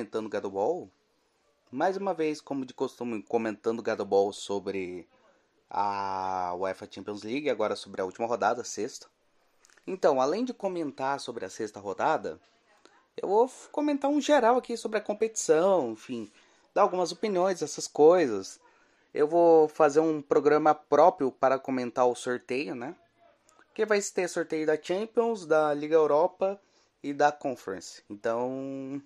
Comentando Gado Ball. Mais uma vez, como de costume, comentando Gado Ball sobre a UEFA Champions League, agora sobre a última rodada, sexta. Então, além de comentar sobre a sexta rodada, eu vou comentar um geral aqui sobre a competição, enfim, dar algumas opiniões, essas coisas. Eu vou fazer um programa próprio para comentar o sorteio, né? Que vai ter sorteio da Champions, da Liga Europa e da Conference. Então,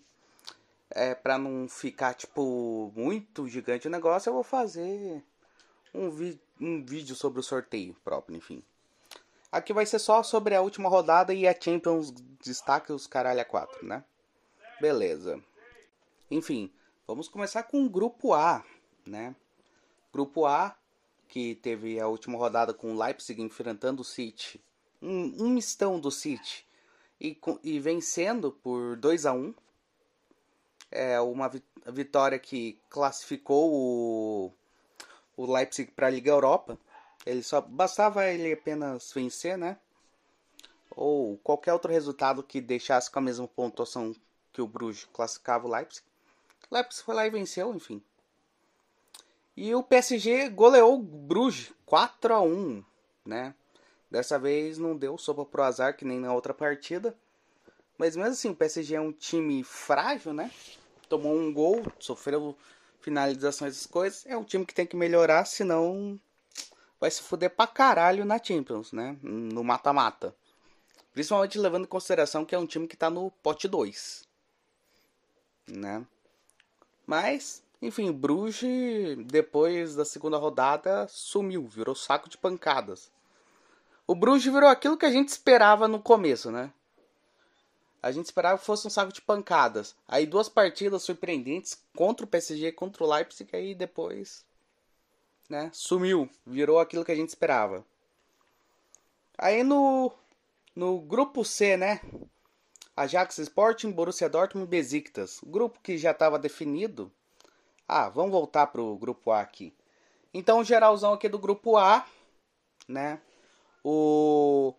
é para não ficar tipo muito gigante o negócio, eu vou fazer um, vi um vídeo sobre o sorteio próprio, enfim. Aqui vai ser só sobre a última rodada e a Champions destaque os caralho a 4, né? Beleza. Enfim, vamos começar com o grupo A, né? Grupo A, que teve a última rodada com o Leipzig enfrentando o City. Um, um mistão do City. E, e vencendo por 2 a 1 É uma vi- vitória que classificou o, o Leipzig para a Liga Europa. Ele só bastava ele apenas vencer, né? Ou qualquer outro resultado que deixasse com a mesma pontuação que o Bruges classificava o Leipzig. O Leipzig foi lá e venceu, enfim. E o PSG goleou o Bruges 4 a 1, né? Dessa vez não deu sopa pro azar que nem na outra partida. Mas mesmo assim, o PSG é um time frágil, né? Tomou um gol, sofreu finalizações essas coisas. É um time que tem que melhorar, senão vai se fuder pra caralho na Champions, né? No mata-mata. Principalmente levando em consideração que é um time que tá no pote 2. Né? Mas, enfim, Bruges, depois da segunda rodada, sumiu, virou saco de pancadas. O Bruges virou aquilo que a gente esperava no começo, né? A gente esperava que fosse um saco de pancadas. Aí duas partidas surpreendentes contra o PSG contra o Leipzig, aí depois, né, sumiu, virou aquilo que a gente esperava. Aí no no grupo C, né? Ajax Sporting, Borussia Dortmund e Besiktas. Grupo que já estava definido. Ah, vamos voltar pro grupo A aqui. Então, geralzão aqui do grupo A, né? O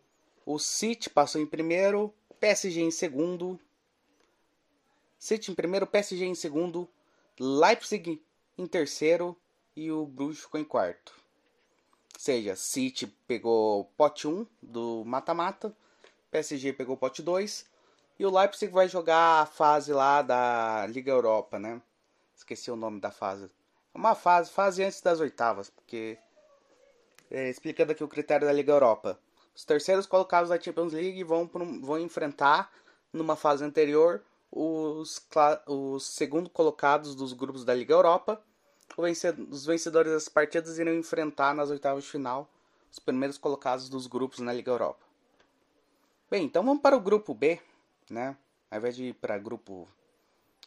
o City passou em primeiro, PSG em segundo. City em primeiro, PSG em segundo, Leipzig em terceiro e o Bruges ficou em quarto. Ou seja, City pegou pote 1 do mata-mata, PSG pegou pote 2 e o Leipzig vai jogar a fase lá da Liga Europa, né? Esqueci o nome da fase. Uma fase, fase antes das oitavas, porque é, explicando aqui o critério da Liga Europa. Os terceiros colocados da Champions League vão, pro- vão enfrentar, numa fase anterior, os, os colocados dos grupos da Liga Europa. O vence- os vencedores das partidas irão enfrentar nas oitavas de final os primeiros colocados dos grupos na Liga Europa. Bem, então vamos para o grupo B, né? Ao invés de ir para grupo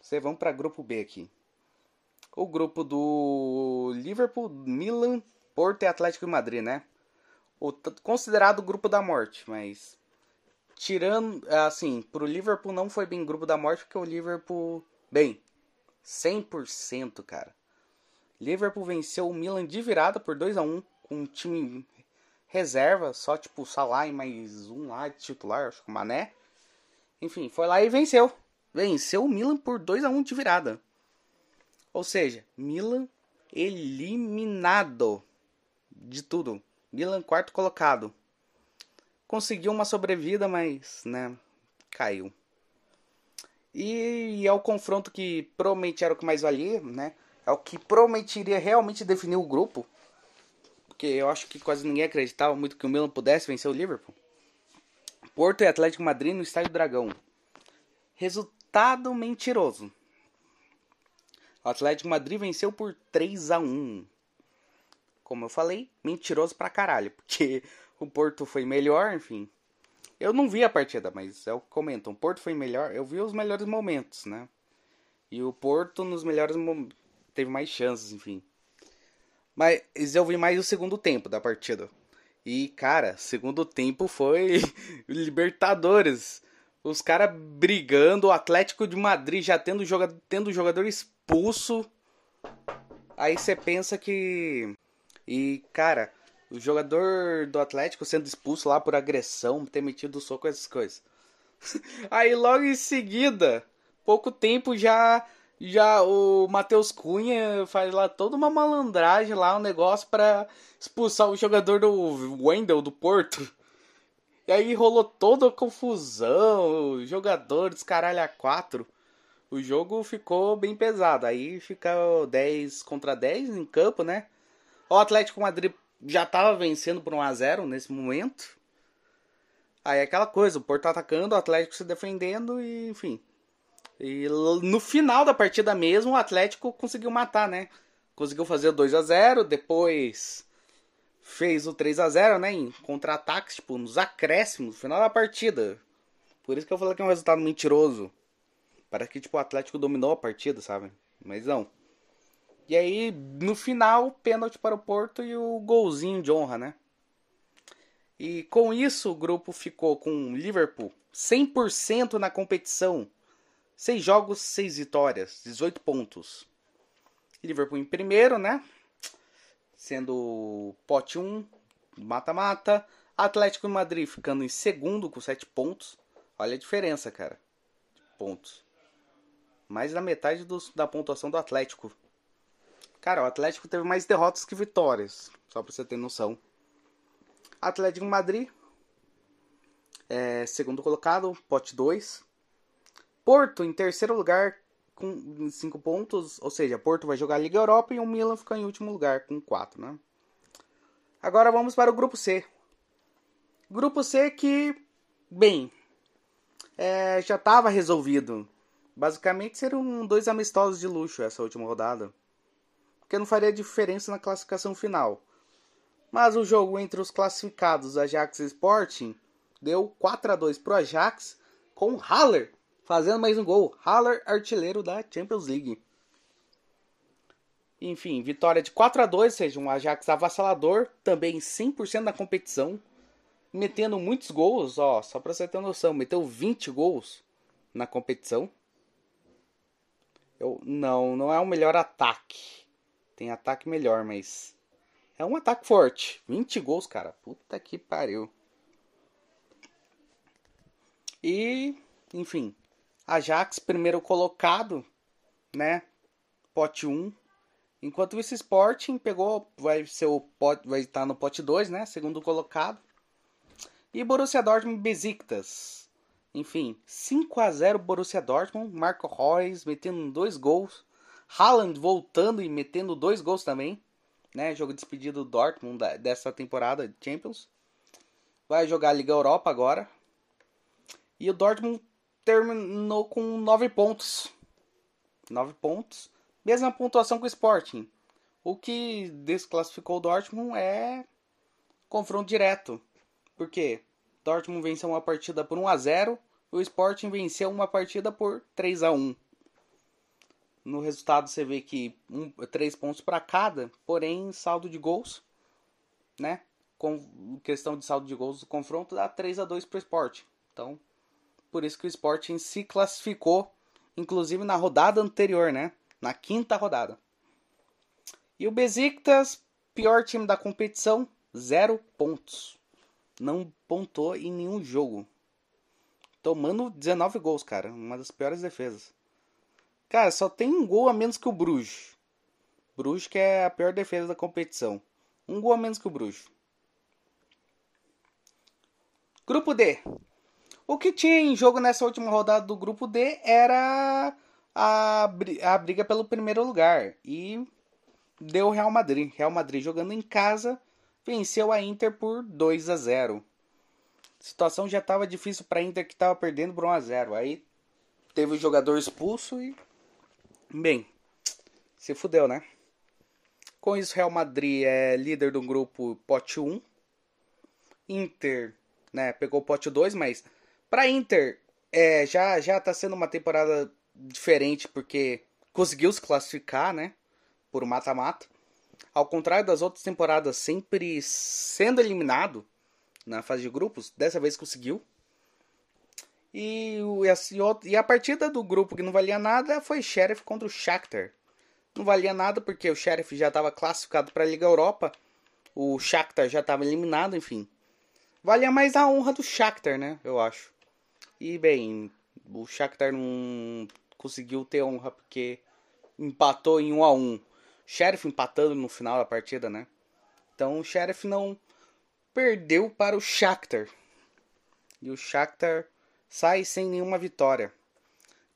C, vamos para grupo B aqui. O grupo do Liverpool, Milan, Porto e Atlético de Madrid, né? O considerado grupo da morte, mas tirando, assim, pro Liverpool não foi bem grupo da morte porque o Liverpool, bem, 100%, cara. Liverpool venceu o Milan de virada por 2 a 1 com um time reserva, só tipo Salah e mais um lá de titular, acho que o Mané. Enfim, foi lá e venceu. Venceu o Milan por 2 a 1 de virada. Ou seja, Milan eliminado de tudo. Milan quarto colocado. Conseguiu uma sobrevida, mas, né, caiu. E é o confronto que provavelmente era o que mais valia, né? É o que provavelmente iria realmente definir o grupo. Porque eu acho que quase ninguém acreditava muito que o Milan pudesse vencer o Liverpool. Porto e Atlético Madrid no Estádio Dragão. Resultado mentiroso. O Atlético Madrid venceu por 3 a 1 Como eu falei, mentiroso pra caralho. Porque o Porto foi melhor, enfim. Eu não vi a partida, mas é o que comentam. O Porto foi melhor. Eu vi os melhores momentos, né? E o Porto nos melhores momentos. Teve mais chances, enfim. Mas eu vi mais o segundo tempo da partida. E, cara, segundo tempo foi Libertadores. Os caras brigando, o Atlético de Madrid já tendo, joga tendo jogador expulso. Aí você pensa que. E, cara, o jogador do Atlético sendo expulso lá por agressão, ter metido soco, essas coisas. Aí logo em seguida, pouco tempo já já o Matheus Cunha faz lá toda uma malandragem lá, um negócio para expulsar o jogador do Wendel do Porto. E aí rolou toda a confusão, jogadores caralho a quatro. O jogo ficou bem pesado. Aí fica 10 contra 10 em campo, né? O Atlético Madrid já estava vencendo por 1 a 0 nesse momento. Aí é aquela coisa, o Porto atacando, o Atlético se defendendo e enfim. E no final da partida mesmo, o Atlético conseguiu matar, né? Conseguiu fazer o 2 a 0 depois fez o 3 a 0 né? Em contra-ataques, tipo, nos acréscimos, no final da partida. Por isso que eu falei que é um resultado mentiroso. Parece que, tipo, o Atlético dominou a partida, sabe? Mas não. E aí, no final, pênalti para o Porto e o golzinho de honra, né? E com isso, o grupo ficou com Liverpool 100% na competição 6 jogos, 6 vitórias, 18 pontos. Liverpool em primeiro, né? Sendo pote 1, mata-mata. Atlético de Madrid ficando em segundo com 7 pontos. Olha a diferença, cara. Pontos. Mais da metade do, da pontuação do Atlético. Cara, o Atlético teve mais derrotas que vitórias. Só pra você ter noção. Atlético Madrid. É, segundo colocado, pote 2. Porto em terceiro lugar com 5 pontos, ou seja, Porto vai jogar a Liga Europa e o Milan fica em último lugar com 4, né? Agora vamos para o grupo C. Grupo C que, bem, é, já estava resolvido. Basicamente seriam dois amistosos de luxo essa última rodada. Porque não faria diferença na classificação final. Mas o jogo entre os classificados Ajax e Sporting deu 4 a 2 para o Ajax com Haller fazendo mais um gol. Haller, artilheiro da Champions League. Enfim, vitória de 4 a 2 ou seja, um Ajax avassalador, também 100% na competição, metendo muitos gols, ó, só pra você ter noção, meteu 20 gols na competição. Eu, não, não é o melhor ataque. Tem ataque melhor, mas é um ataque forte. 20 gols, cara. Puta que pariu. E, enfim, Ajax, primeiro colocado, né? Pote 1. Enquanto isso, Sporting pegou, vai ser o pote, vai estar no pote 2, né? Segundo colocado. E Borussia Dortmund Besiktas. Enfim, 5 a 0 Borussia Dortmund, Marco Reus metendo dois gols, Haaland voltando e metendo dois gols também, né? Jogo de despedido do Dortmund dessa temporada de Champions. Vai jogar a Liga Europa agora. E o Dortmund terminou com 9 pontos. 9 pontos. Mesma pontuação que o Sporting. O que desclassificou o Dortmund é confronto direto. Por quê? Dortmund venceu uma partida por 1 a 0, o Sporting venceu uma partida por 3 a 1. No resultado você vê que um, 3 pontos para cada, porém saldo de gols, né? Com questão de saldo de gols do confronto dá 3 a 2 para o Sporting. Então, por isso que o Sporting se classificou, inclusive na rodada anterior, né? Na quinta rodada. E o Besiktas, pior time da competição, zero pontos. Não pontou em nenhum jogo. Tomando 19 gols, cara. Uma das piores defesas. Cara, só tem um gol a menos que o Bruges. Bruges que é a pior defesa da competição. Um gol a menos que o Bruges. Grupo D. O que tinha em jogo nessa última rodada do grupo D era a, a briga pelo primeiro lugar. E deu Real Madrid. Real Madrid jogando em casa venceu a Inter por 2 a 0. A situação já estava difícil para a Inter que estava perdendo por 1 a 0. Aí teve o jogador expulso e bem, se fudeu, né? Com isso, Real Madrid é líder do grupo pote 1. Inter, né, pegou o pote 2, mas para Inter é, já já tá sendo uma temporada diferente porque conseguiu se classificar, né, por mata-mata. Ao contrário das outras temporadas, sempre sendo eliminado na fase de grupos, dessa vez conseguiu. E, e a partida do grupo que não valia nada foi Sheriff contra o Shakhtar. Não valia nada porque o Sheriff já estava classificado para a Liga Europa, o Shakhtar já estava eliminado, enfim. Valia mais a honra do Shakhtar, né? Eu acho. E bem, o Shakhtar não conseguiu ter honra porque empatou em 1 a 1. Sheriff empatando no final da partida, né? Então o Sheriff não perdeu para o Shakhtar. E o Shakhtar sai sem nenhuma vitória.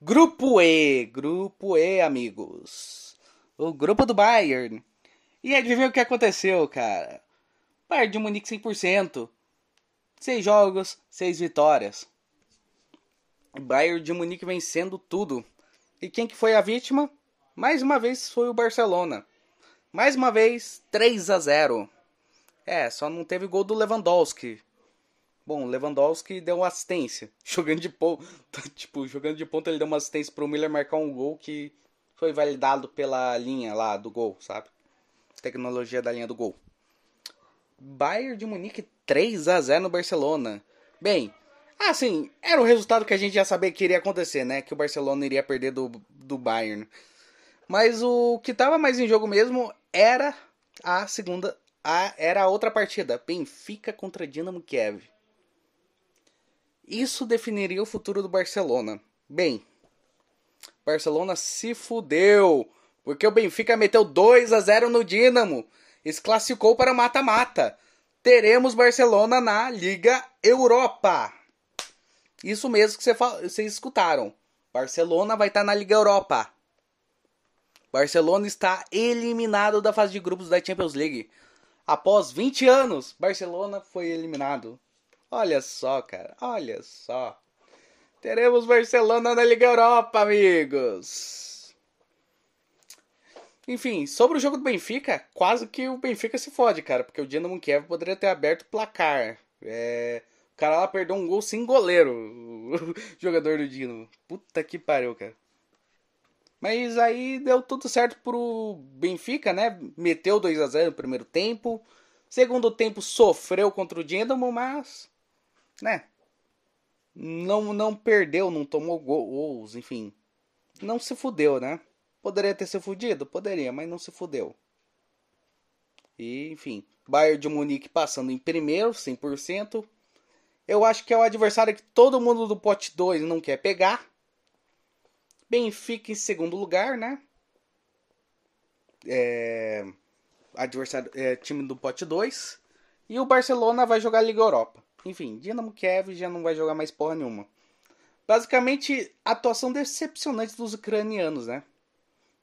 Grupo E, grupo E, amigos. O grupo do Bayern. E adivinha o que aconteceu, cara? Bayern de Munique 100%. Seis jogos, seis vitórias. Bayern de Munique vencendo tudo. E quem que foi a vítima? Mais uma vez foi o Barcelona. Mais uma vez, 3 a 0. É, só não teve gol do Lewandowski. Bom, Lewandowski deu uma assistência. Jogando de ponta, tipo, jogando de ponta ele deu uma assistência pro Miller marcar um gol que foi validado pela linha lá do gol, sabe? Tecnologia da linha do gol. Bayern de Munique 3 a 0 no Barcelona. Bem, assim, era o resultado que a gente já sabia que iria acontecer, né? Que o Barcelona iria perder do, do Bayern. Mas o que tava mais em jogo mesmo era a segunda a, era a outra partida, Benfica contra Dinamo Kiev. Isso definiria o futuro do Barcelona. Bem, Barcelona se fudeu, porque o Benfica meteu 2 a 0 no Dinamo e se classificou para mata-mata. Teremos Barcelona na Liga Europa. Isso mesmo que vocês escutaram. Barcelona vai estar tá na Liga Europa. Barcelona está eliminado da fase de grupos da Champions League. Após 20 anos, Barcelona foi eliminado. Olha só, cara, olha só. Teremos Barcelona na Liga Europa, amigos. Enfim, sobre o jogo do Benfica, quase que o Benfica se fode, cara, porque o Dinamo Kiev poderia ter aberto o placar. É... O cara lá perdeu um gol sem goleiro, o jogador do Dinamo. Puta que pariu, cara. Mas aí deu tudo certo pro Benfica, né? Meteu 2 a 0 no primeiro tempo. Segundo tempo sofreu contra o Dinamo, mas né? Não não perdeu, não tomou gols, enfim. Não se fudeu, né? Poderia ter se fudido? Poderia, mas não se fudeu. E, enfim, Bayern de Munique passando em primeiro, 100%. Eu acho que é o adversário que todo mundo do pote 2 não quer pegar. Benfica em segundo lugar, né? É, adversário, é, time do pote 2. E o Barcelona vai jogar Liga Europa. Enfim, Dinamo Kiev já não vai jogar mais porra nenhuma. Basicamente, atuação decepcionante dos ucranianos, né?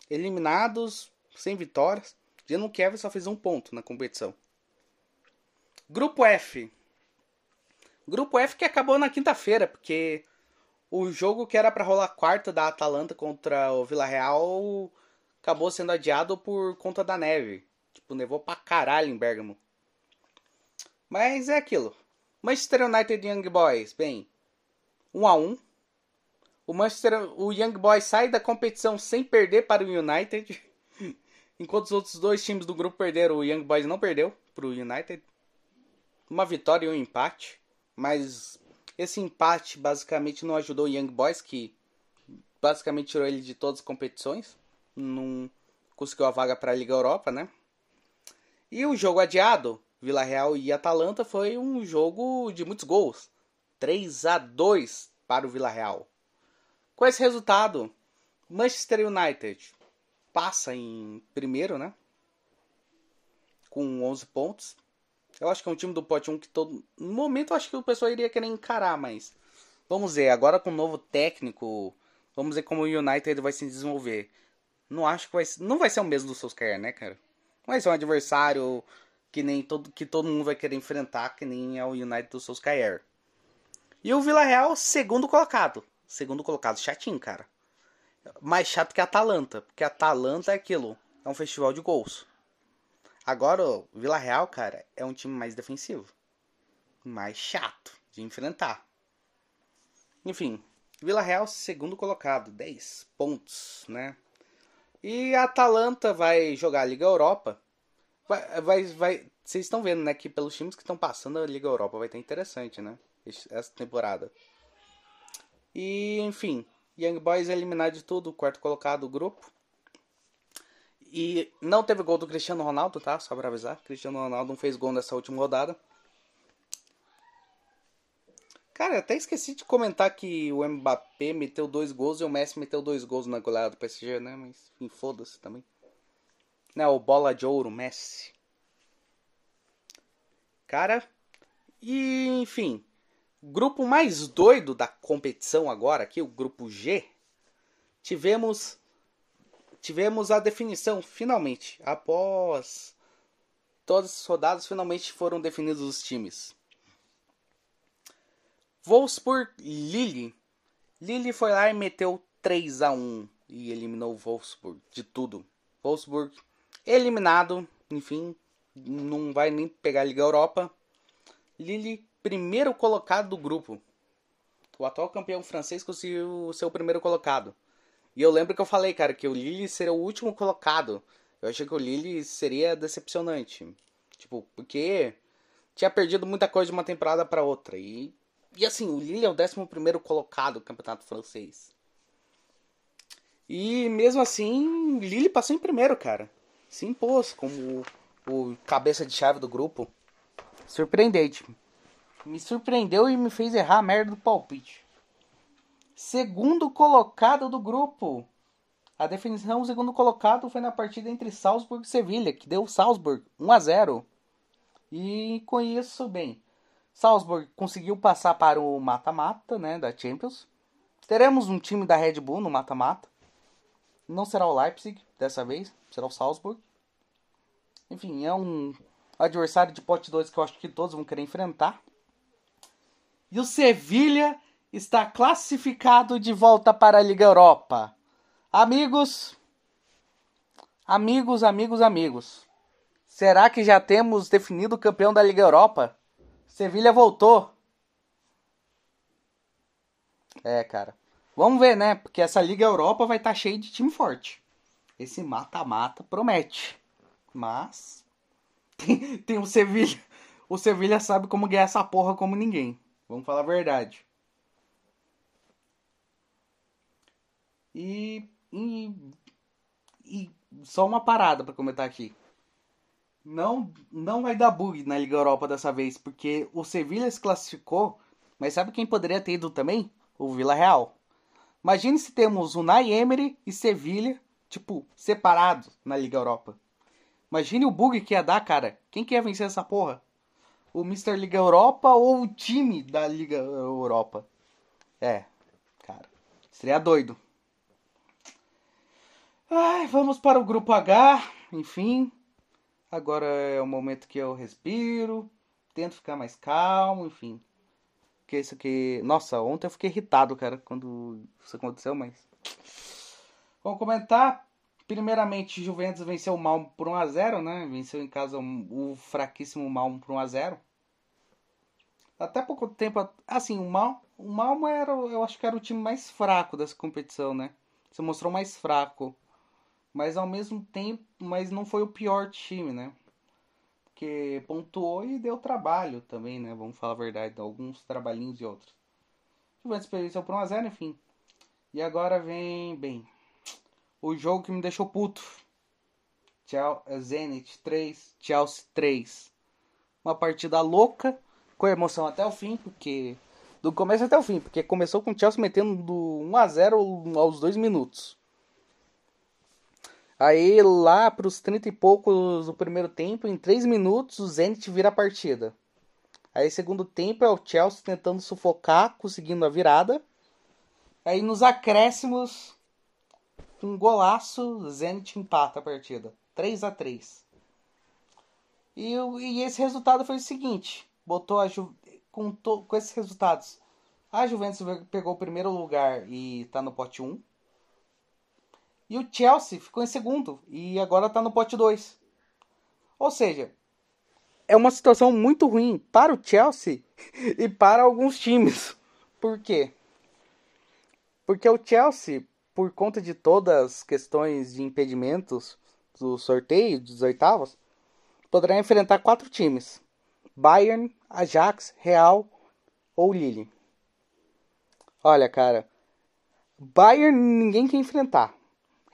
Eliminados, sem vitórias. Dinamo Kiev só fez um ponto na competição. Grupo F. Grupo F que acabou na quinta-feira, porque o jogo que era para rolar quarta da Atalanta contra o Vila Real acabou sendo adiado por conta da neve. Tipo, nevou pra caralho em Bergamo. Mas é aquilo. Manchester United e Young Boys, bem, 1 um a 1 um. O Manchester, o Young Boys sai da competição sem perder para o United. Enquanto os outros dois times do grupo perderam, o Young Boys não perdeu para o United. Uma vitória e um empate. Mas esse empate basicamente não ajudou o Young Boys, que basicamente tirou ele de todas as competições. Não conseguiu a vaga para a Liga Europa, né? E o jogo adiado, Vila Real e Atalanta, foi um jogo de muitos gols. 3 a 2 para o Vila Real. Com esse resultado, Manchester United passa em primeiro, né? Com 11 pontos. Eu acho que é um time do pote 1 que todo. No momento eu acho que o pessoal iria querer encarar, mas. Vamos ver, agora com o novo técnico. Vamos ver como o United vai se desenvolver. Não acho que vai Não vai ser o mesmo do Solskjaer, né, cara? Vai ser um adversário que nem todo, que todo mundo vai querer enfrentar, que nem é o United do Solskjaer. E o Vila Real, segundo colocado. Segundo colocado, chatinho, cara. Mais chato que a Atalanta, porque a Atalanta é aquilo, é um festival de gols. Agora, o Vila Real, cara, é um time mais defensivo. Mais chato de enfrentar. Enfim, Vila Real, segundo colocado, 10 pontos, né? E a Atalanta vai jogar a Liga Europa. Vai, vai, vai. Vocês estão vendo, né? Que pelos times que estão passando a Liga Europa vai estar interessante, né? Essa temporada. E, enfim, Young Boys é eliminado de tudo, quarto colocado do grupo. E não teve gol do Cristiano Ronaldo, tá? Só pra avisar. Cristiano Ronaldo não fez gol nessa última rodada. Cara, até esqueci de comentar que o Mbappé meteu dois gols e o Messi meteu dois gols na goleada do PSG, né? Mas, enfim, foda-se também. Não, o bola de ouro, Messi. Cara, e enfim, grupo mais doido da competição agora aqui, o grupo G, tivemos tivemos a definição finalmente, após todas as rodadas finalmente foram definidos os times. Wolfsburg Lille. Lille foi lá e meteu 3 a 1 e eliminou o Wolfsburg de tudo. Wolfsburg eliminado, enfim, não vai nem pegar a Liga Europa. Lille, primeiro colocado do grupo. O atual campeão francês conseguiu ser o primeiro colocado. E eu lembro que eu falei, cara, que o Lille seria o último colocado. Eu achei que o Lille seria decepcionante. Tipo, porque tinha perdido muita coisa de uma temporada para outra. E e assim, o Lille é o 11 colocado do campeonato francês. E mesmo assim, Lille passou em primeiro, cara. Se impôs como o, cabeça de chave do grupo. Surpreendente. Me surpreendeu e me fez errar a merda do palpite. Segundo colocado do grupo. A definição do segundo colocado foi na partida entre Salzburg e Sevilha, que deu Salzburg 1 a 0. E com isso, bem, Salzburg conseguiu passar para o mata-mata né, da Champions. Teremos um time da Red Bull no mata-mata. Não será o Leipzig dessa vez, será o Salzburg. Enfim, é um adversário de pote 2 que eu acho que todos vão querer enfrentar. E o Sevilha está classificado de volta para a Liga Europa. Amigos, amigos, amigos, amigos. Será que já temos definido o campeão da Liga Europa? Sevilha voltou. É, cara. Vamos ver, né? Porque essa Liga Europa vai estar tá cheia de time forte. Esse mata-mata promete. Mas. Tem, tem o Sevilha. O Sevilha sabe como ganhar essa porra como ninguém. Vamos falar a verdade. E. E, e só uma parada para comentar aqui não, não vai dar bug na Liga Europa dessa vez, porque o Sevilha se classificou, mas sabe quem poderia ter ido também? O Vila Real. Imagine se temos o Nay Emery e Sevilha, tipo, separados na Liga Europa. Imagine o bug que ia dar, cara. Quem quer vencer essa porra? O Mr. Liga Europa ou o time da Liga Europa? É, cara. Seria doido. Ai, vamos para o grupo H, enfim. Agora é o momento que eu respiro, tento ficar mais calmo, enfim. Porque isso aqui. Nossa, ontem eu fiquei irritado, cara, quando isso aconteceu, mas. Vamos comentar. Primeiramente, Juventus venceu o Malmo por 1x0, né? Venceu em casa o fraquíssimo Malmo por 1x0. Até pouco tempo. Assim, o Malmo, o Malmo era, eu acho que era o time mais fraco dessa competição, né? Se mostrou mais fraco mas ao mesmo tempo, mas não foi o pior time, né? Porque pontuou e deu trabalho também, né? Vamos falar a verdade, alguns trabalhinhos e outros. Juventus perdeu por 1x0, enfim. E agora vem, bem, o jogo que me deixou puto. Zenit 3, Chelsea 3. Uma partida louca, com emoção até o fim, porque Do começo até o fim, porque começou com o Chelsea metendo do 1 a 0 aos 2 minutos. Aí lá para os 30 e poucos do primeiro tempo, em 3 minutos, o Zenit vira a partida. Aí segundo tempo é o Chelsea tentando sufocar, conseguindo a virada. Aí nos acréscimos, um golaço, Zenit empata a partida. 3 a 3 e, e esse resultado foi o seguinte: botou a Ju, com, to, com esses resultados, a Juventus pegou o primeiro lugar e está no pote 1. E o Chelsea ficou em segundo e agora está no pote 2. Ou seja, é uma situação muito ruim para o Chelsea e para alguns times. Por quê? Porque o Chelsea, por conta de todas as questões de impedimentos do sorteio dos oitavos, poderá enfrentar quatro times: Bayern, Ajax, Real ou Lille. Olha, cara, Bayern ninguém quer enfrentar.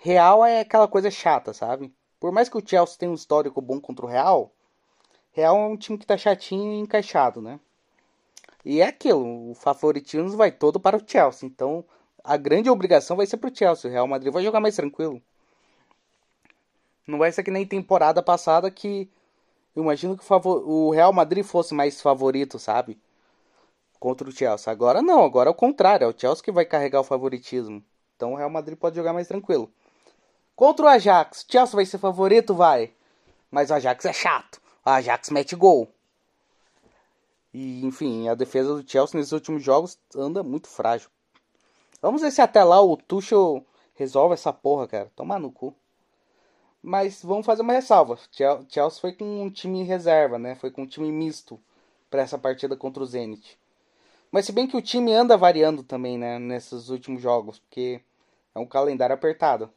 Real é aquela coisa chata, sabe? Por mais que o Chelsea tenha um histórico bom contra o Real, Real é um time que tá chatinho e encaixado, né? E é aquilo, o favoritismo vai todo para o Chelsea. Então, a grande obrigação vai ser pro Chelsea. O Real Madrid vai jogar mais tranquilo. Não vai ser que nem temporada passada que eu imagino que o, favor... o Real Madrid fosse mais favorito, sabe? Contra o Chelsea. Agora não, agora é o contrário. É o Chelsea que vai carregar o favoritismo. Então o Real Madrid pode jogar mais tranquilo. Contra o Ajax, Chelsea vai ser favorito? Vai. Mas o Ajax é chato. O Ajax mete gol. E, enfim, a defesa do Chelsea nesses últimos jogos anda muito frágil. Vamos ver se até lá o Tuchel resolve essa porra, cara. Toma no cu. Mas vamos fazer uma ressalva. Chelsea foi com um time reserva, né? Foi com um time misto para essa partida contra o Zenit. Mas se bem que o time anda variando também, né? Nesses últimos jogos, porque é um calendário apertado.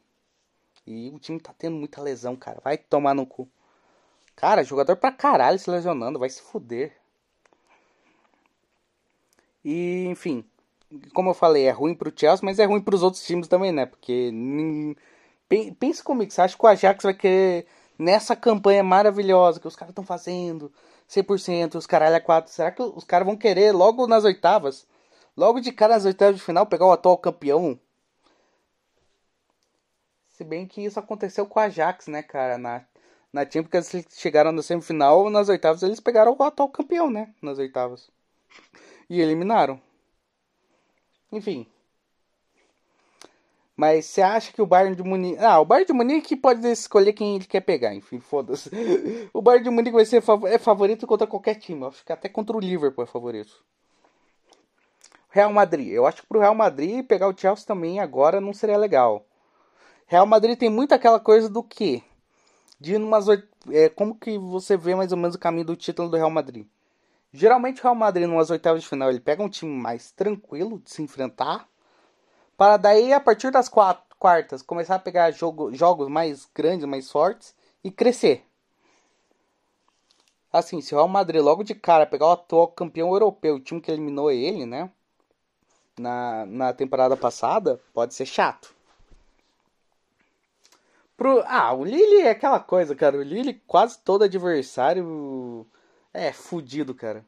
E o time tá tendo muita lesão, cara. Vai tomar no cu. Cara, jogador pra caralho se lesionando, vai se fuder. E, enfim, como eu falei, é ruim pro Chelsea, mas é ruim pros outros times também, né? Porque pensa comigo, você acha que o Ajax vai querer nessa campanha maravilhosa que os caras estão fazendo, 100%, os caralho a 4, será que os caras vão querer logo nas oitavas, logo de cara nas oitavas de final pegar o atual campeão? Se bem que isso aconteceu com o Ajax, né, cara, na na Champions eles chegaram na semifinal, nas oitavas eles pegaram o atual campeão, né, nas oitavas. E eliminaram. Enfim. Mas você acha que o Bayern de Munique. Ah, o Bayern de Munique pode escolher quem ele quer pegar, enfim, foda-se. O Bayern de Munique vai ser fav é favorito contra qualquer time. Acho que até contra o Liverpool é favorito. Real Madrid. Eu acho que pro Real Madrid pegar o Chelsea também agora não seria legal. Real Madrid tem muito aquela coisa do que? De umas. É, como que você vê mais ou menos o caminho do título do Real Madrid? Geralmente o Real Madrid, numas oitavas de final, ele pega um time mais tranquilo de se enfrentar. Para daí, a partir das quatro, quartas, começar a pegar jogo, jogos mais grandes, mais fortes e crescer. Assim, se o Real Madrid logo de cara pegar o atual campeão europeu, o time que eliminou ele, né? Na, na temporada passada, pode ser chato. Pro, ah, o Lille é aquela coisa, cara. O Lille, quase todo adversário é fudido, cara.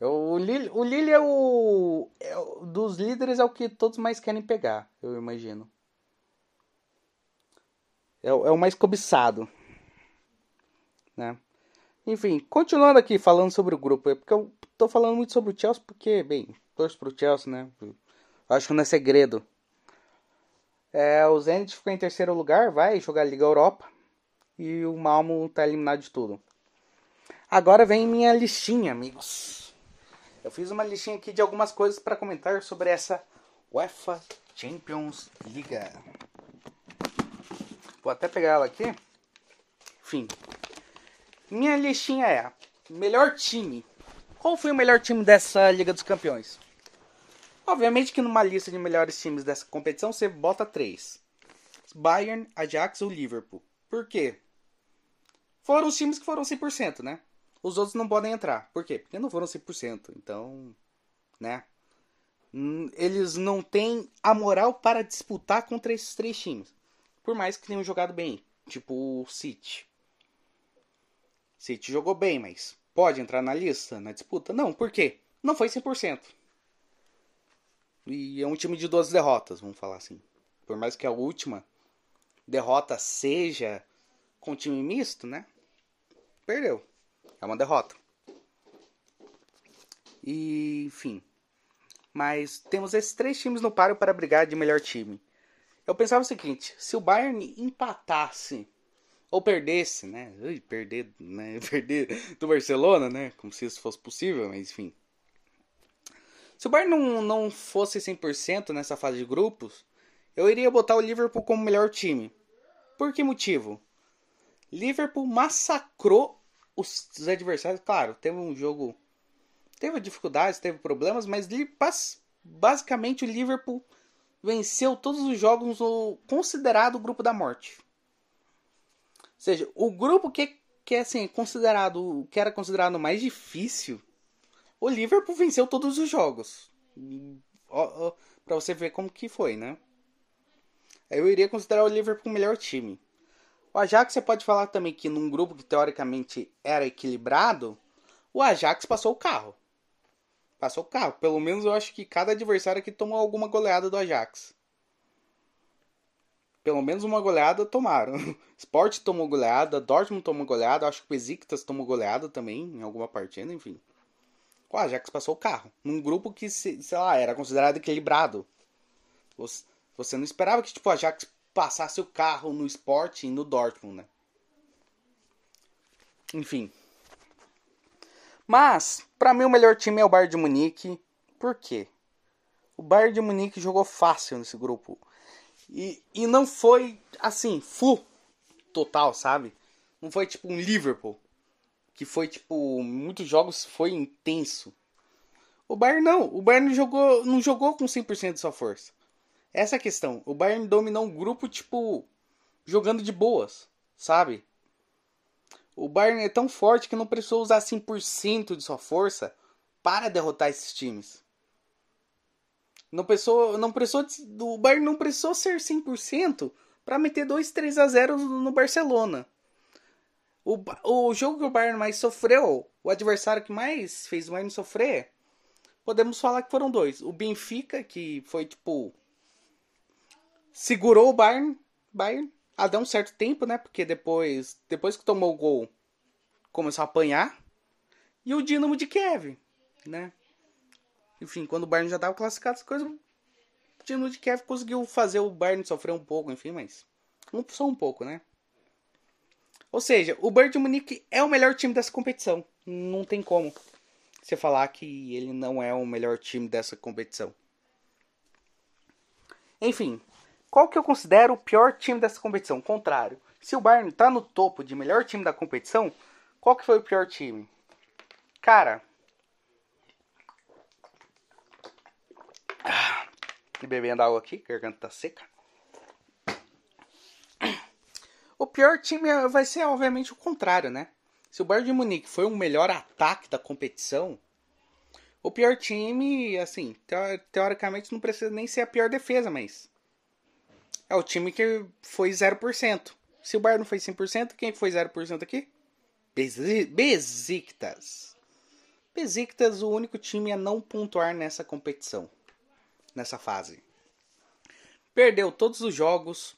O Lille, o Lille é, o, é o. Dos líderes é o que todos mais querem pegar, eu imagino. É, é o mais cobiçado. Né? Enfim, continuando aqui falando sobre o grupo. É porque eu tô falando muito sobre o Chelsea porque, bem, torço pro Chelsea, né? Acho que não é segredo. É, o Zenit ficou em terceiro lugar, vai jogar Liga Europa. E o Malmo tá eliminado de tudo. Agora vem minha listinha, amigos. Eu fiz uma listinha aqui de algumas coisas para comentar sobre essa UEFA Champions League. Vou até pegar ela aqui. Enfim. Minha listinha é melhor time. Qual foi o melhor time dessa Liga dos Campeões? Obviamente que numa lista de melhores times dessa competição você bota três: Bayern, Ajax ou Liverpool. Por quê? Foram os times que foram 100%, né? Os outros não podem entrar. Por quê? Porque não foram 100%. Então, né? Eles não têm a moral para disputar contra esses três times. Por mais que tenham jogado bem. Tipo o City. City jogou bem, mas pode entrar na lista, na disputa? Não, por quê? Não foi 100%. E é um time de duas derrotas, vamos falar assim. Por mais que a última derrota seja com time misto, né? Perdeu. É uma derrota. E, enfim. Mas temos esses três times no páreo para brigar de melhor time. Eu pensava o seguinte: se o Bayern empatasse ou perdesse, né? Ui, perder, né? Perder do Barcelona, né? Como se isso fosse possível, mas enfim. Se o Bayern não, não fosse 100% nessa fase de grupos, eu iria botar o Liverpool como melhor time. Por que motivo? Liverpool massacrou os adversários. Claro, teve um jogo. Teve dificuldades, teve problemas, mas basicamente o Liverpool venceu todos os jogos no considerado grupo da morte. Ou seja, o grupo que, que é assim, considerado, que era considerado mais difícil, o Liverpool venceu todos os jogos. Para você ver como que foi, né? Eu iria considerar o Liverpool o melhor time. O Ajax você pode falar também que num grupo que teoricamente era equilibrado, o Ajax passou o carro. Passou o carro. Pelo menos eu acho que cada adversário aqui tomou alguma goleada do Ajax. Pelo menos uma goleada tomaram. Sport tomou goleada, Dortmund tomou goleada, acho que o Besiktas tomou goleada também em alguma partida, enfim. O Ajax passou o carro. Num grupo que, sei lá, era considerado equilibrado. Você não esperava que tipo, o Ajax passasse o carro no Sport e no Dortmund, né? Enfim. Mas, para mim, o melhor time é o Bayern de Munique. Por quê? O Bayern de Munique jogou fácil nesse grupo. E, e não foi, assim, full total, sabe? Não foi tipo um Liverpool. Que foi, tipo, muitos jogos foi intenso. O Bayern não. O Bayern não jogou, não jogou com 100% de sua força. Essa é a questão. O Bayern dominou um grupo, tipo, jogando de boas, sabe? O Bayern é tão forte que não precisou usar 100% de sua força para derrotar esses times. Não precisou, não precisou, o Bayern não precisou ser 100% para meter 2 3 a 0 no Barcelona. O, o jogo que o Bayern mais sofreu, o adversário que mais fez o Bayern sofrer, podemos falar que foram dois. O Benfica, que foi tipo segurou o Bayern, Bayern até um certo tempo, né? Porque depois, depois que tomou o gol, começou a apanhar. E o Dinamo de Kiev, né? Enfim, quando o Bayern já estava classificado, as coisas. O Dinamo de Kiev conseguiu fazer o Bayern sofrer um pouco, enfim, mas. Só um pouco, né? Ou seja, o Bayern de Munique é o melhor time dessa competição. Não tem como você falar que ele não é o melhor time dessa competição. Enfim, qual que eu considero o pior time dessa competição? Contrário. Se o Bayern está no topo de melhor time da competição, qual que foi o pior time? Cara. E bebendo água aqui, garganta tá seca. O pior time vai ser, obviamente, o contrário, né? Se o Bayern de Munique foi o melhor ataque da competição, o pior time, assim, teoricamente não precisa nem ser a pior defesa, mas é o time que foi 0%. Se o Bayern não foi 100%, quem foi 0% aqui? Besiktas. Besiktas, o único time a não pontuar nessa competição, nessa fase. Perdeu todos os jogos,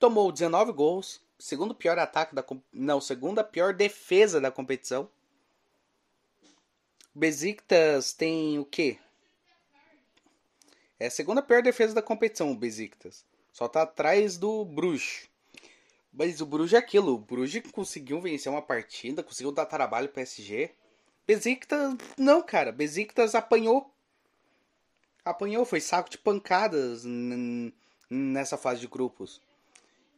tomou 19 gols, segundo pior ataque da não, segunda pior defesa da competição. Besiktas tem o quê? É a segunda pior defesa da competição, o Besiktas. Só tá atrás do Bruges. Mas o Bruges é aquilo. O Bruges conseguiu vencer uma partida, conseguiu dar trabalho pro PSG. Besiktas, não, cara. Besiktas apanhou. Apanhou, foi saco de pancadas nessa fase de grupos.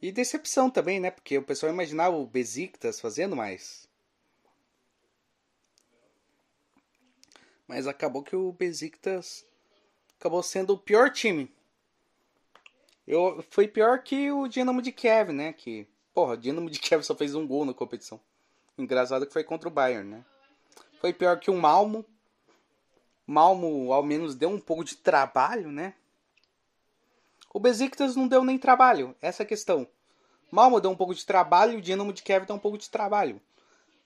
E decepção também, né? Porque o pessoal imaginava o Besiktas fazendo mais. Mas acabou que o Besiktas acabou sendo o pior time eu, foi pior que o Dinamo de Kiev, né? Que, porra, o Dinamo de Kiev só fez um gol na competição. Engraçado que foi contra o Bayern, né? Foi pior que o Malmo. Malmo, ao menos, deu um pouco de trabalho, né? O Besiktas não deu nem trabalho, essa é a questão. Malmo deu um pouco de trabalho, o Dinamo de Kiev deu um pouco de trabalho.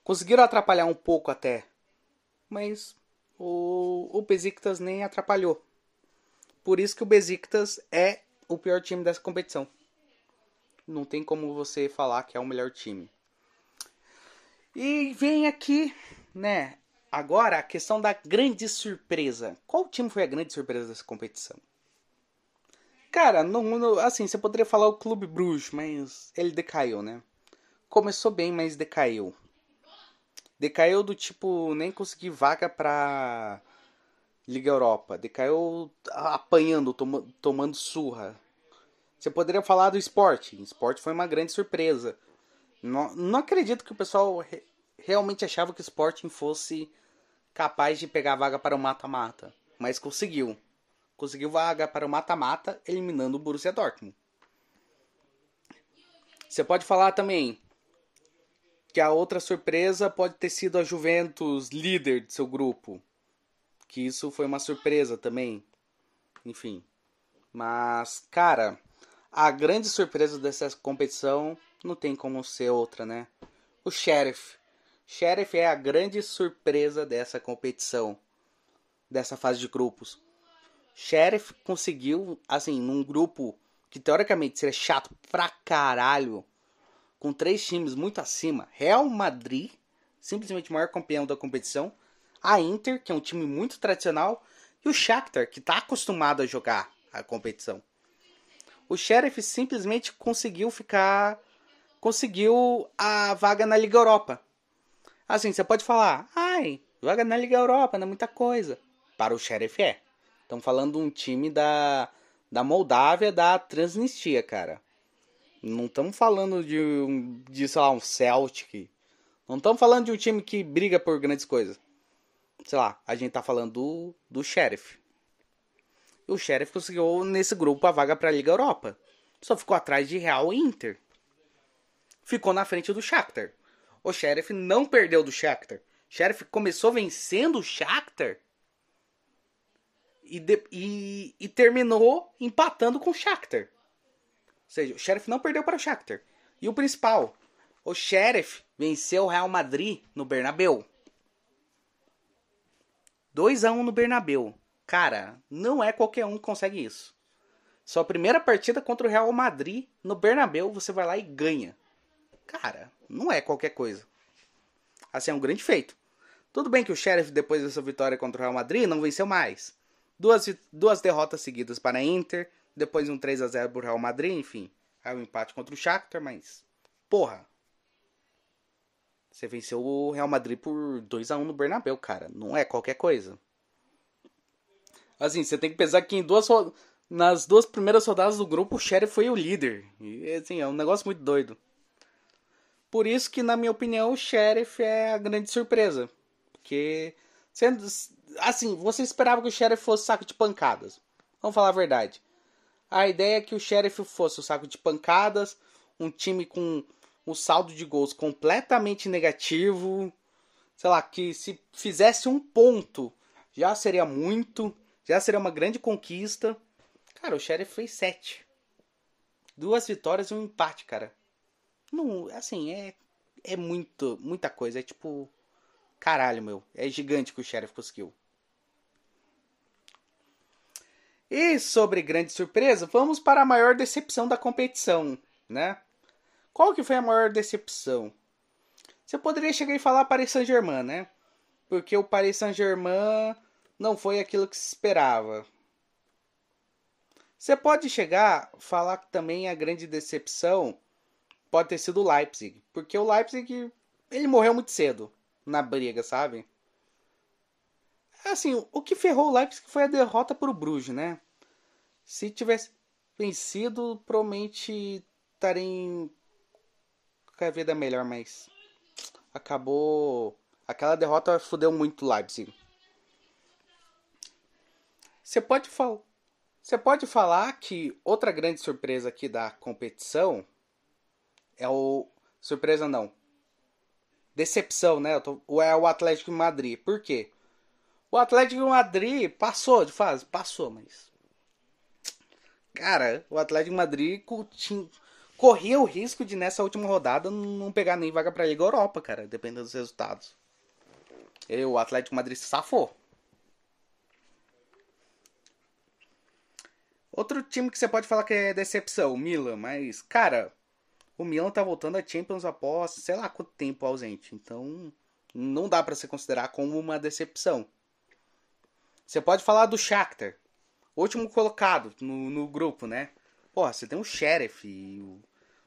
Conseguiram atrapalhar um pouco até. Mas o, o Besiktas nem atrapalhou. Por isso que o Besiktas é o pior time dessa competição. Não tem como você falar que é o melhor time. E vem aqui, né? Agora a questão da grande surpresa. Qual time foi a grande surpresa dessa competição? Cara, não, não, assim, você poderia falar o Clube Bruges, mas ele decaiu, né? Começou bem, mas decaiu. Decaiu do tipo, nem conseguir vaga pra Liga Europa. Decaiu apanhando, toma, tomando surra. Você poderia falar do esporte. Esporte foi uma grande surpresa. Não, não acredito que o pessoal re, realmente achava que o Sporting fosse capaz de pegar a vaga para o mata-mata. Mas conseguiu. Conseguiu vaga para o mata-mata, eliminando o Borussia Dortmund. Você pode falar também que a outra surpresa pode ter sido a Juventus líder de seu grupo. Que isso foi uma surpresa também. Enfim. Mas, cara, a grande surpresa dessa competição não tem como ser outra, né? O Sheriff. Sheriff é a grande surpresa dessa competição, dessa fase de grupos. Sheriff conseguiu, assim, num grupo que teoricamente seria chato pra caralho, com três times muito acima: Real Madrid, simplesmente o maior campeão da competição, a Inter, que é um time muito tradicional, e o Shakhtar, que está acostumado a jogar a competição. O Sheriff simplesmente conseguiu ficar. conseguiu a vaga na Liga Europa. Assim, você pode falar, ai, vaga na Liga Europa, não é muita coisa. Para o Sheriff é. Estamos falando de um time da, da Moldávia, da Transnistria, cara. Não estamos falando de, de, sei lá, um Celtic. Não estamos falando de um time que briga por grandes coisas. Sei lá, a gente tá falando do, do Sheriff. E o Sheriff conseguiu nesse grupo a vaga para a Liga Europa. Só ficou atrás de Real e Inter. Ficou na frente do Shakhtar. O Sheriff não perdeu do Shakhtar. O Sheriff começou vencendo o Shakhtar e, de, e, e, terminou empatando com o Shakhtar. Ou seja, o Sheriff não perdeu para o Shakhtar. E o principal, o Sheriff venceu o Real Madrid no Bernabeu. 2 a 1 no Bernabeu. Cara, não é qualquer um que consegue isso. Sua primeira partida contra o Real Madrid no Bernabeu, você vai lá e ganha. Cara, não é qualquer coisa. Assim, é um grande feito. Tudo bem que o Sheriff, depois dessa vitória contra o Real Madrid, não venceu mais. Duas, duas derrotas seguidas para a Inter, depois um 3 a 0 para o Real Madrid, enfim. Aí um empate contra o Shakhtar, mas... Porra! Você venceu o Real Madrid por 2 a 1 no Bernabéu, cara. Não é qualquer coisa. Assim, você tem que pensar que em duas nas duas primeiras rodadas do grupo o Sheriff foi o líder. E assim, é um negócio muito doido. Por isso que, na minha opinião, o Sheriff é a grande surpresa. Porque, sendo, assim, você esperava que o Sheriff fosse saco de pancadas. Vamos falar a verdade. A ideia é que o Sheriff fosse o saco de pancadas, um time com um saldo de gols completamente negativo. Sei lá, que se fizesse um ponto já seria muito, já seria uma grande conquista. Cara, o Sheriff fez sete. Duas vitórias e um empate, cara. Não, assim, é é muito, muita coisa, é tipo caralho, meu. É gigante que o Sheriff conseguiu. E sobre grande surpresa, vamos para a maior decepção da competição, né? Qual que foi a maior decepção? Você poderia chegar e falar Paris Saint-Germain, né? Porque o Paris Saint-Germain não foi aquilo que se esperava. Você pode chegar falar que também a grande decepção pode ter sido o Leipzig, porque o Leipzig ele morreu muito cedo na briga, sabe? Assim, o que ferrou o Leipzig foi a derrota para o Bruges, né? Se tivesse vencido, provavelmente estaria com a vida melhor, mas acabou. Aquela derrota fudeu muito o Leipzig. Você pode falar. Você pode falar que outra grande surpresa aqui da competição é o. Surpresa não. Decepção, né? É o Atlético de Madrid. Por quê? O Atlético de Madrid passou de fase, passou, mas. Cara, o Atlético de Madrid corria o risco de nessa última rodada não pegar nem vaga pra Liga Europa, cara, dependendo dos resultados. E o Atlético de Madrid safou. Outro time que você pode falar que é decepção, Milan, mas, cara, o Milan tá voltando a Champions após sei lá quanto tempo ausente. Então, não dá para se considerar como uma decepção. Você pode falar do Shakhtar, último colocado no, no grupo, né? Porra, você tem um Sheriff. o,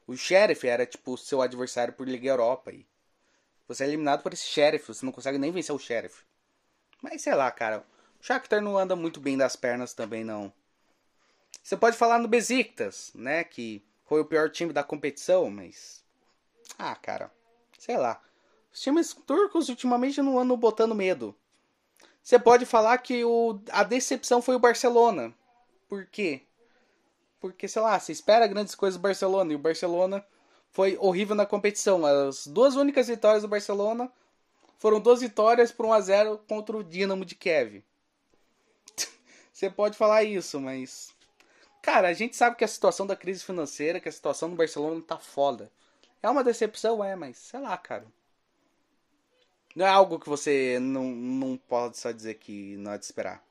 o Sheriff era tipo seu adversário por Liga Europa. E você é eliminado por esse Sheriff. Você não consegue nem vencer o Sheriff. Mas sei lá, cara. O Shakhtar não anda muito bem das pernas também, não. Você pode falar no Besiktas, né? Que foi o pior time da competição, mas. Ah, cara. Sei lá. Os times turcos ultimamente não andam botando medo. Você pode falar que o, a decepção foi o Barcelona. Por quê? Porque, sei lá, você espera grandes coisas do Barcelona e o Barcelona foi horrível na competição. As duas únicas vitórias do Barcelona foram duas vitórias por 1 a 0 contra o Dinamo de Kiev. você pode falar isso, mas cara, a gente sabe que a situação da crise financeira, que a situação do Barcelona tá foda. É uma decepção, é, mas sei lá, cara. Não é algo que você não, não pode só dizer que não é de esperar.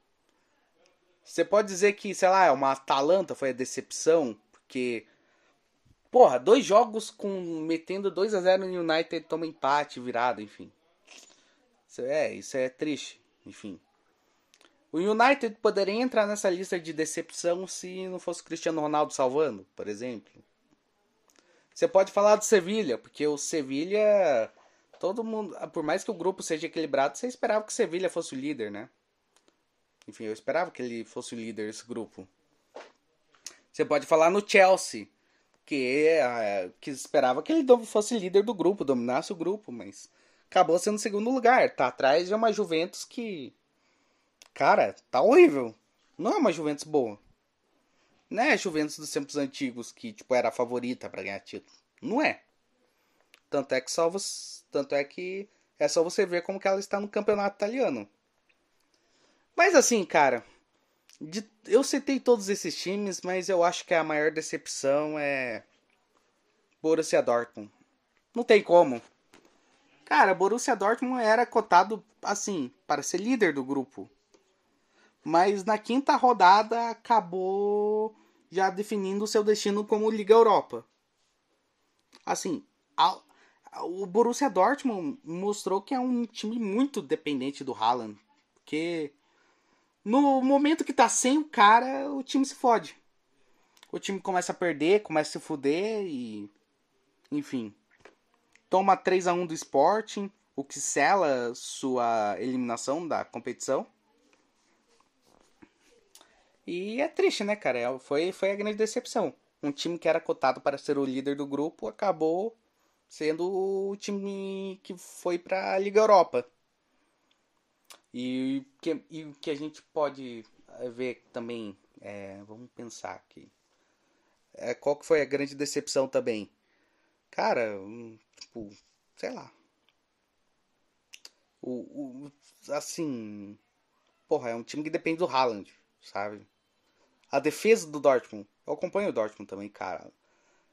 Você pode dizer que, sei lá, uma Atalanta foi a decepção, porque. Porra, dois jogos com metendo 2 a 0 no United, toma empate, virado, enfim. Isso é, isso é triste, enfim. O United poderia entrar nessa lista de decepção se não fosse o Cristiano Ronaldo salvando, por exemplo. Você pode falar do Sevilha, porque o Sevilha todo mundo, por mais que o grupo seja equilibrado, você esperava que o Sevilha fosse o líder, né? Enfim, eu esperava que ele fosse o líder desse grupo. Você pode falar no Chelsea, que, é, que esperava que ele fosse líder do grupo, dominasse o grupo, mas acabou sendo segundo lugar. Tá atrás de uma Juventus que. Cara, tá horrível. Não é uma Juventus boa. Não é a Juventus dos tempos antigos que tipo era a favorita para ganhar título. Não é. Tanto é que só você, tanto é que é só você ver como que ela está no campeonato italiano. Mas assim, cara, de, eu citei todos esses times, mas eu acho que a maior decepção é Borussia Dortmund. Não tem como. Cara, Borussia Dortmund era cotado assim para ser líder do grupo. Mas na quinta rodada acabou já definindo seu destino como Liga Europa. Assim, o Borussia Dortmund mostrou que é um time muito dependente do Haaland. Porque no momento que tá sem o cara, o time se fode. O time começa a perder, começa a se fuder e. Enfim. Toma 3 a 1 do Sporting, o que sela sua eliminação da competição. E é triste, né, cara? É, foi, foi a grande decepção. Um time que era cotado para ser o líder do grupo acabou sendo o time que foi para a Liga Europa. E que, e o que a gente pode eh, ver também, é, vamos pensar aqui, é, qual que foi a grande decepção também? Cara, um, tipo, sei lá. O, o, assim, porra, é um time que depende do Haaland, sabe? A defesa do Dortmund, eu acompanho o Dortmund também, cara.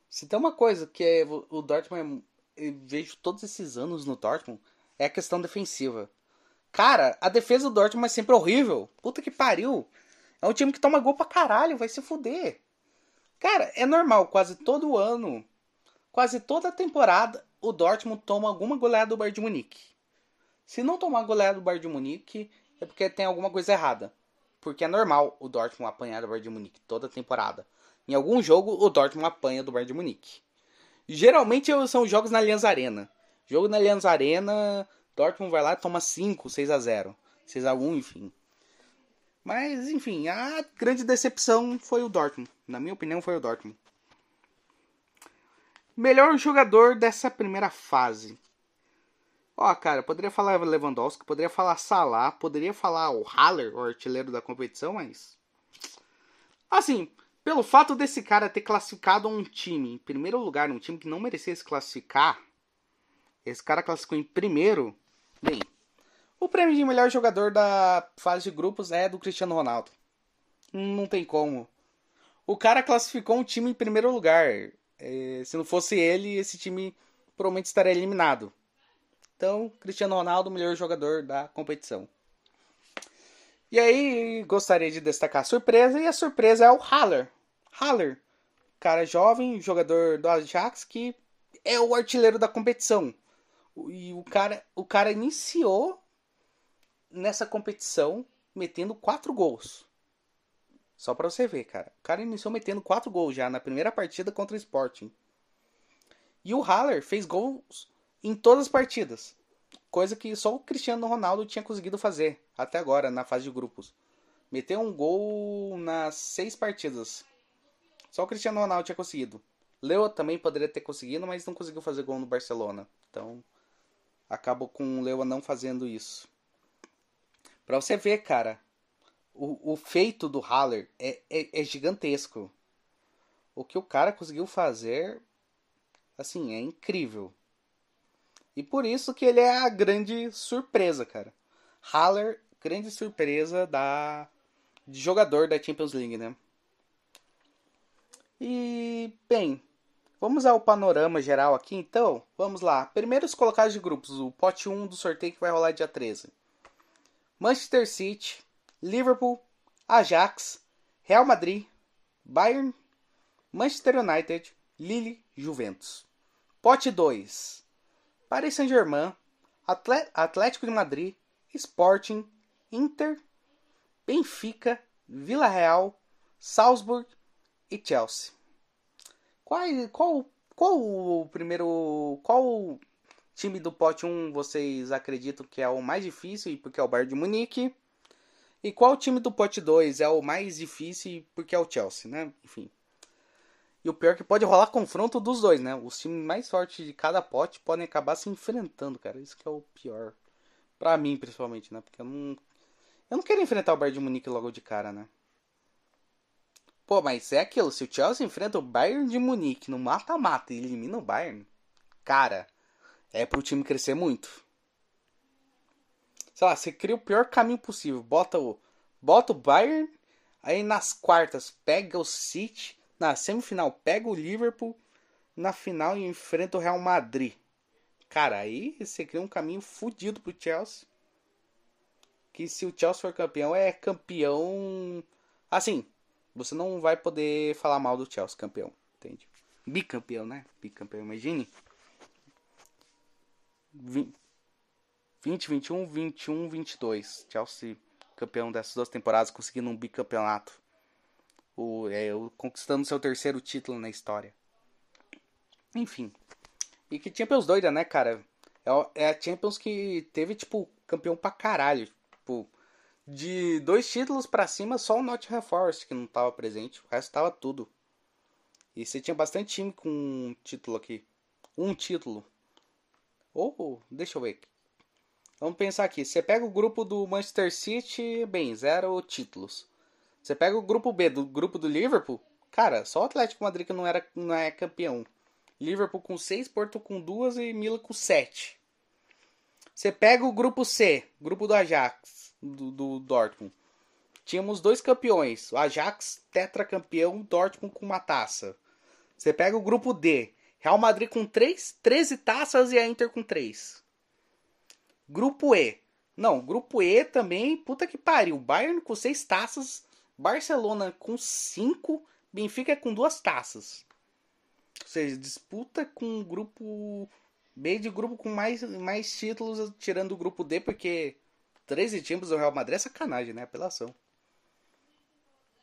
Se tem uma coisa que é o Dortmund é, eu vejo todos esses anos no Dortmund é a questão defensiva. Cara, a defesa do Dortmund é sempre horrível. Puta que pariu. É um time que toma gol pra caralho, vai se fuder. Cara, é normal, quase todo ano, quase toda temporada, o Dortmund toma alguma goleada do Bayern de Munique. Se não tomar goleada do Bayern de Munique, é porque tem alguma coisa errada. Porque é normal o Dortmund apanhar do Bayern de Munique toda temporada. Em algum jogo, o Dortmund apanha do Bayern de Munique. Geralmente são jogos na Allianz Arena. Jogo na Allianz Arena, Dortmund vai lá e toma 5, 6 a 0 6 a 1 enfim. Mas, enfim, a grande decepção foi o Dortmund. Na minha opinião, foi o Dortmund. Melhor jogador dessa primeira fase. Ó, cara, poderia falar Lewandowski, poderia falar Salah, poderia falar o Haller, o artilheiro da competição, mas. Assim, pelo fato desse cara ter classificado um time em primeiro lugar, um time que não merecia se classificar, esse cara classificou em primeiro. Bem, o prêmio de melhor jogador da fase de grupos é do Cristiano Ronaldo. Não tem como. O cara classificou um time em primeiro lugar. É, se não fosse ele, esse time provavelmente estaria eliminado. Então, Cristiano Ronaldo, melhor jogador da competição. E aí, gostaria de destacar a surpresa, e a surpresa é o Haller. Haller, cara jovem, jogador do Ajax, que é o artilheiro da competição. E o cara, o cara iniciou nessa competição metendo quatro gols. Só pra você ver, cara. O cara iniciou metendo quatro gols já na primeira partida contra o Sporting. E o Haller fez gols em todas as partidas. Coisa que só o Cristiano Ronaldo tinha conseguido fazer até agora, na fase de grupos. Meteu um gol nas seis partidas. Só o Cristiano Ronaldo tinha conseguido. Leo também poderia ter conseguido, mas não conseguiu fazer gol no Barcelona. Então, acabou com o Leo não fazendo isso. Pra você ver, cara, o, o feito do Haller é, é, é gigantesco. O que o cara conseguiu fazer, assim, é incrível. E por isso que ele é a grande surpresa, cara. Haller, grande surpresa da de jogador da Champions League, né? E bem, vamos ao panorama geral aqui então. Vamos lá. Primeiros colocados de grupos, o pote 1 do sorteio que vai rolar dia 13. Manchester City, Liverpool, Ajax, Real Madrid, Bayern, Manchester United, Lille, Juventus. Pote 2. Paris Saint-Germain, Atlético de Madrid, Sporting, Inter, Benfica, Vila Real, Salzburg e Chelsea. Qual, qual, qual o primeiro. Qual time do pote 1 vocês acreditam que é o mais difícil porque é o Bayern de Munique? E qual time do pote 2 é o mais difícil porque é o Chelsea, né? Enfim. E o pior é que pode rolar confronto dos dois, né? Os times mais fortes de cada pote podem acabar se enfrentando, cara. Isso que é o pior. Pra mim, principalmente, né? Porque eu não. Eu não quero enfrentar o Bayern de Munique logo de cara, né? Pô, mas é aquilo. Se o Chelsea enfrenta o Bayern de Munique no mata-mata e elimina o Bayern, cara, é pro time crescer muito. Sei lá, você cria o pior caminho possível. Bota o, bota o Bayern, aí nas quartas pega o City, na semifinal pega o Liverpool, na final enfrenta o Real Madrid. Cara, aí você cria um caminho fodido pro Chelsea. Que se o Chelsea for campeão, é campeão. Assim, você não vai poder falar mal do Chelsea campeão, entende? Bicampeão, né? Bicampeão, imagine. 20, 21, 21, 22. Chelsea campeão dessas duas temporadas, conseguindo um bicampeonato. O, é, o, conquistando seu terceiro título na história. Enfim. E que Champions doida, né, cara? É, é a Champions que teve, tipo, campeão pra caralho. Tipo, de dois títulos para cima, só o Nottingham Forest que não tava presente. O resto tava tudo. E você tinha bastante time com um título aqui. Um título. Ou, oh, deixa eu ver. Vamos pensar aqui. Você pega o grupo do Manchester City, bem, zero títulos. Você pega o grupo B do grupo do Liverpool, cara, só o Atlético Madrid que não, era, não é campeão. Liverpool com 6, Porto com 2 e Milan com 7. Você pega o grupo C, grupo do Ajax, do, do Dortmund. Tínhamos dois campeões, o Ajax tetracampeão, Dortmund com uma taça. Você pega o grupo D, Real Madrid com 3, 13 taças e a Inter com 3. Grupo E. Não, grupo E também, puta que pariu. Bayern com 6 taças, Barcelona com 5, Benfica com 2 taças. Ou seja, disputa com o grupo B de grupo com mais, mais títulos, tirando o grupo D, porque 13 times do Real Madrid é sacanagem, né? Apelação.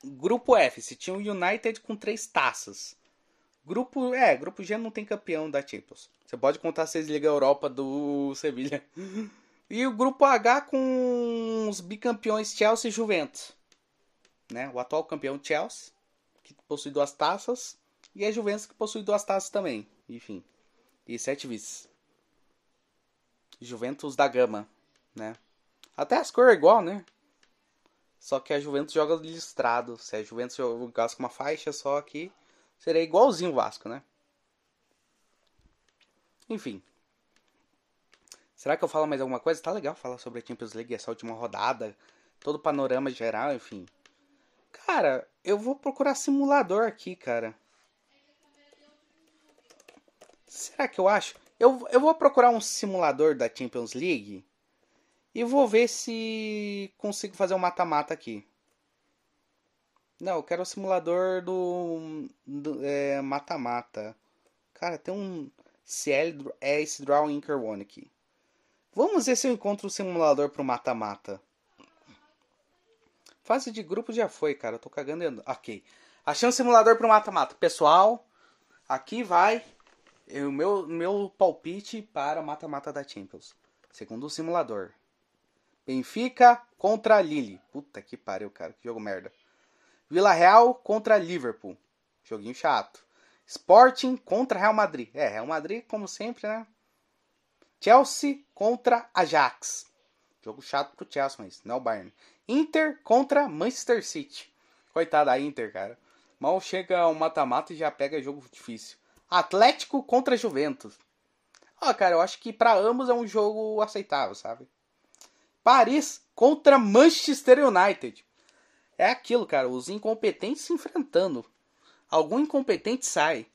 Grupo F, se tinha o United com 3 taças. Grupo, é, grupo G não tem campeão da Champions. Você pode contar seis Liga Europa do Sevilha. E o grupo H com os bicampeões Chelsea e Juventus. Né? O atual campeão Chelsea, que possui duas taças, e a Juventus que possui duas taças também. Enfim. E sete vices. Juventus da Gama, né? Até as cores é igual, né? Só que a Juventus joga listrado. Se a Juventus jogasse com uma faixa só aqui, Seria igualzinho o Vasco, né? Enfim. Será que eu falo mais alguma coisa? Tá legal falar sobre a Champions League, essa última rodada, todo o panorama geral, enfim. Cara, eu vou procurar simulador aqui, cara. Será que eu acho? Eu, eu vou procurar um simulador da Champions League. E vou ver se consigo fazer um mata-mata aqui. Não, eu quero o simulador do é, mata-mata. É, Cara, tem um CL Ace Draw Inker One aqui. Vamos ver se eu encontro o simulador pro mata-mata. Fase de grupo já foi, cara. Eu tô cagando. Ok. Achei um simulador pro mata-mata. Pessoal, aqui vai o meu, meu palpite para mata-mata da Champions. Segundo o simulador. Benfica contra Lille. Puta que pariu, cara. Que jogo merda. Vila Real contra Liverpool. Joguinho chato. Sporting contra Real Madrid. É, Real Madrid, como sempre, né? Chelsea contra Ajax. Jogo chato pro Chelsea, mas não é o Bayern. Inter contra Manchester City. Coitada da Inter, cara. Mal chega o mata-mata e já pega jogo difícil. Atlético contra Juventus. Ó, cara, eu acho que para ambos é um jogo aceitável, sabe? Paris contra Manchester United. É aquilo, cara, os incompetentes se enfrentando. Algum incompetente sai.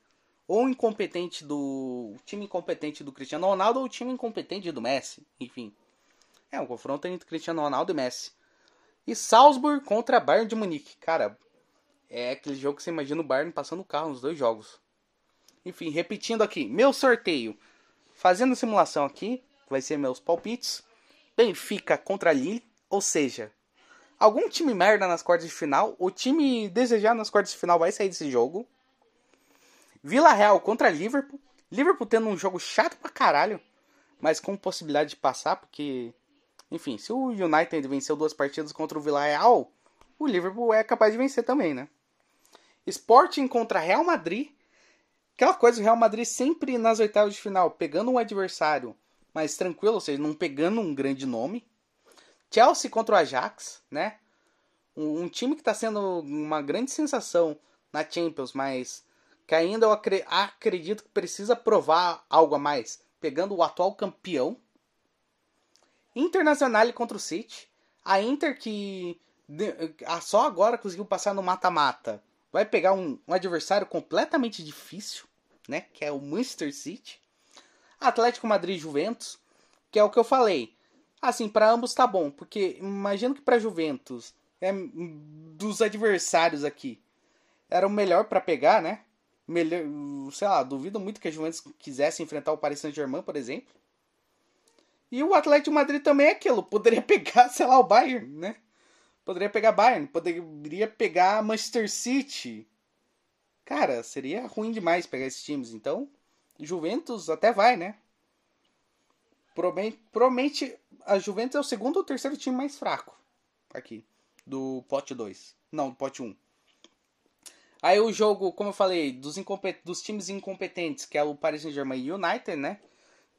Ou incompetente do. O time incompetente do Cristiano Ronaldo ou o time incompetente do Messi. Enfim. É um confronto entre Cristiano Ronaldo e Messi. E Salzburg contra Bayern de Munique. Cara, é aquele jogo que você imagina o Bayern passando o carro nos dois jogos. Enfim, repetindo aqui, meu sorteio. Fazendo simulação aqui, vai ser meus palpites. Benfica contra Lille, ou seja, algum time merda nas quartas de final, o time desejado nas quartas de final vai sair desse jogo. Vila Real contra Liverpool. Liverpool tendo um jogo chato pra caralho, mas com possibilidade de passar, porque enfim, se o United venceu duas partidas contra o Villarreal, o Liverpool é capaz de vencer também, né? Sporting contra Real Madrid. Aquela coisa, o Real Madrid sempre nas oitavas de final, pegando um adversário mais tranquilo, ou seja, não pegando um grande nome. Chelsea contra o Ajax, né? Um, um time que está sendo uma grande sensação na Champions, mas que ainda eu acredito que precisa provar algo a mais, pegando o atual campeão Internacional contra o City. A Inter que só agora conseguiu passar no mata-mata. Vai pegar um, um, adversário completamente difícil, né? Que é o Manchester City. Atlético Madrid e Juventus, que é o que eu falei. Assim, para ambos tá bom, porque imagino que para Juventus, é dos adversários aqui, era o melhor para pegar, né? Melhor, sei lá, duvido muito que a Juventus quisesse enfrentar o Paris Saint-Germain, por exemplo. E o Atlético Madrid também é aquilo. Poderia pegar, sei lá, o Bayern, né? Poderia pegar Bayern, poderia pegar Manchester City. Cara, seria ruim demais pegar esses times. Então, Juventus até vai, né? Provavelmente a Juventus é o segundo ou terceiro time mais fraco aqui do pote 2. Não, do pote 1. Um. Aí o jogo, como eu falei, dos, dos times incompetentes, que é o Paris Saint-Germain e United, né?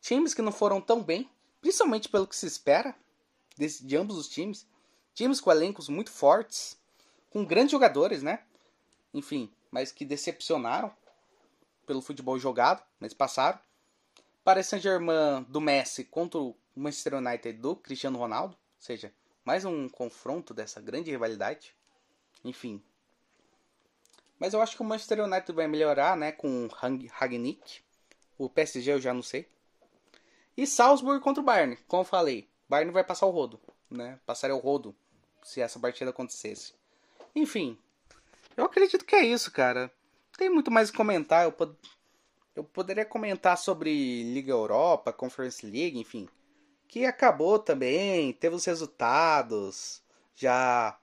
Times que não foram tão bem, principalmente pelo que se espera desse, de ambos os times. Times com elencos muito fortes, com grandes jogadores, né? Enfim, mas que decepcionaram pelo futebol jogado, mas passaram. Paris Saint-Germain do Messi contra o Manchester United do Cristiano Ronaldo, ou seja, mais um confronto dessa grande rivalidade. Enfim. Mas eu acho que o Manchester United vai melhorar, né, com o Ragnick. O PSG eu já não sei. E Salzburg contra o Bayern, como eu falei. Bayern vai passar o rodo, né? Passaria o rodo se essa partida acontecesse. Enfim, eu acredito que é isso, cara. Tem muito mais a comentar. Eu, pod... eu poderia comentar sobre Liga Europa, Conference League, enfim. Que acabou também, teve os resultados. Já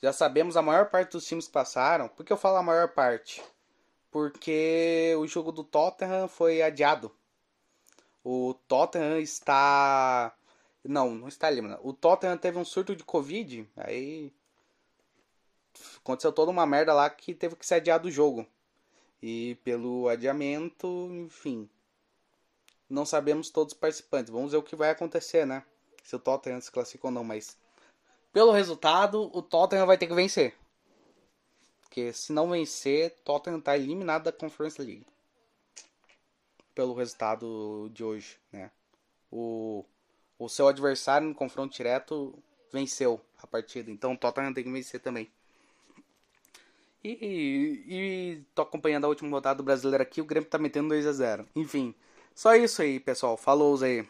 já sabemos a maior parte dos times que passaram. Por que eu falo a maior parte? Porque o jogo do Tottenham foi adiado o Tottenham está. Não, não está ali, mano. O Tottenham teve um surto de Covid, aí. Aconteceu toda uma merda lá que teve que ser adiado o jogo. E pelo adiamento, enfim. Não sabemos todos os participantes. Vamos ver o que vai acontecer, né? Se o Tottenham se classifica ou não, mas. Pelo resultado, o Tottenham vai ter que vencer. Porque se não vencer, Tottenham está eliminado da Conference League pelo resultado de hoje, né? O, o seu adversário no confronto direto venceu a partida, então o Tottenham tem que vencer também. E, e, e tô acompanhando a última rodada do brasileiro aqui, o Grêmio tá metendo 2 a 0 Enfim, só isso aí, pessoal. Falou aí.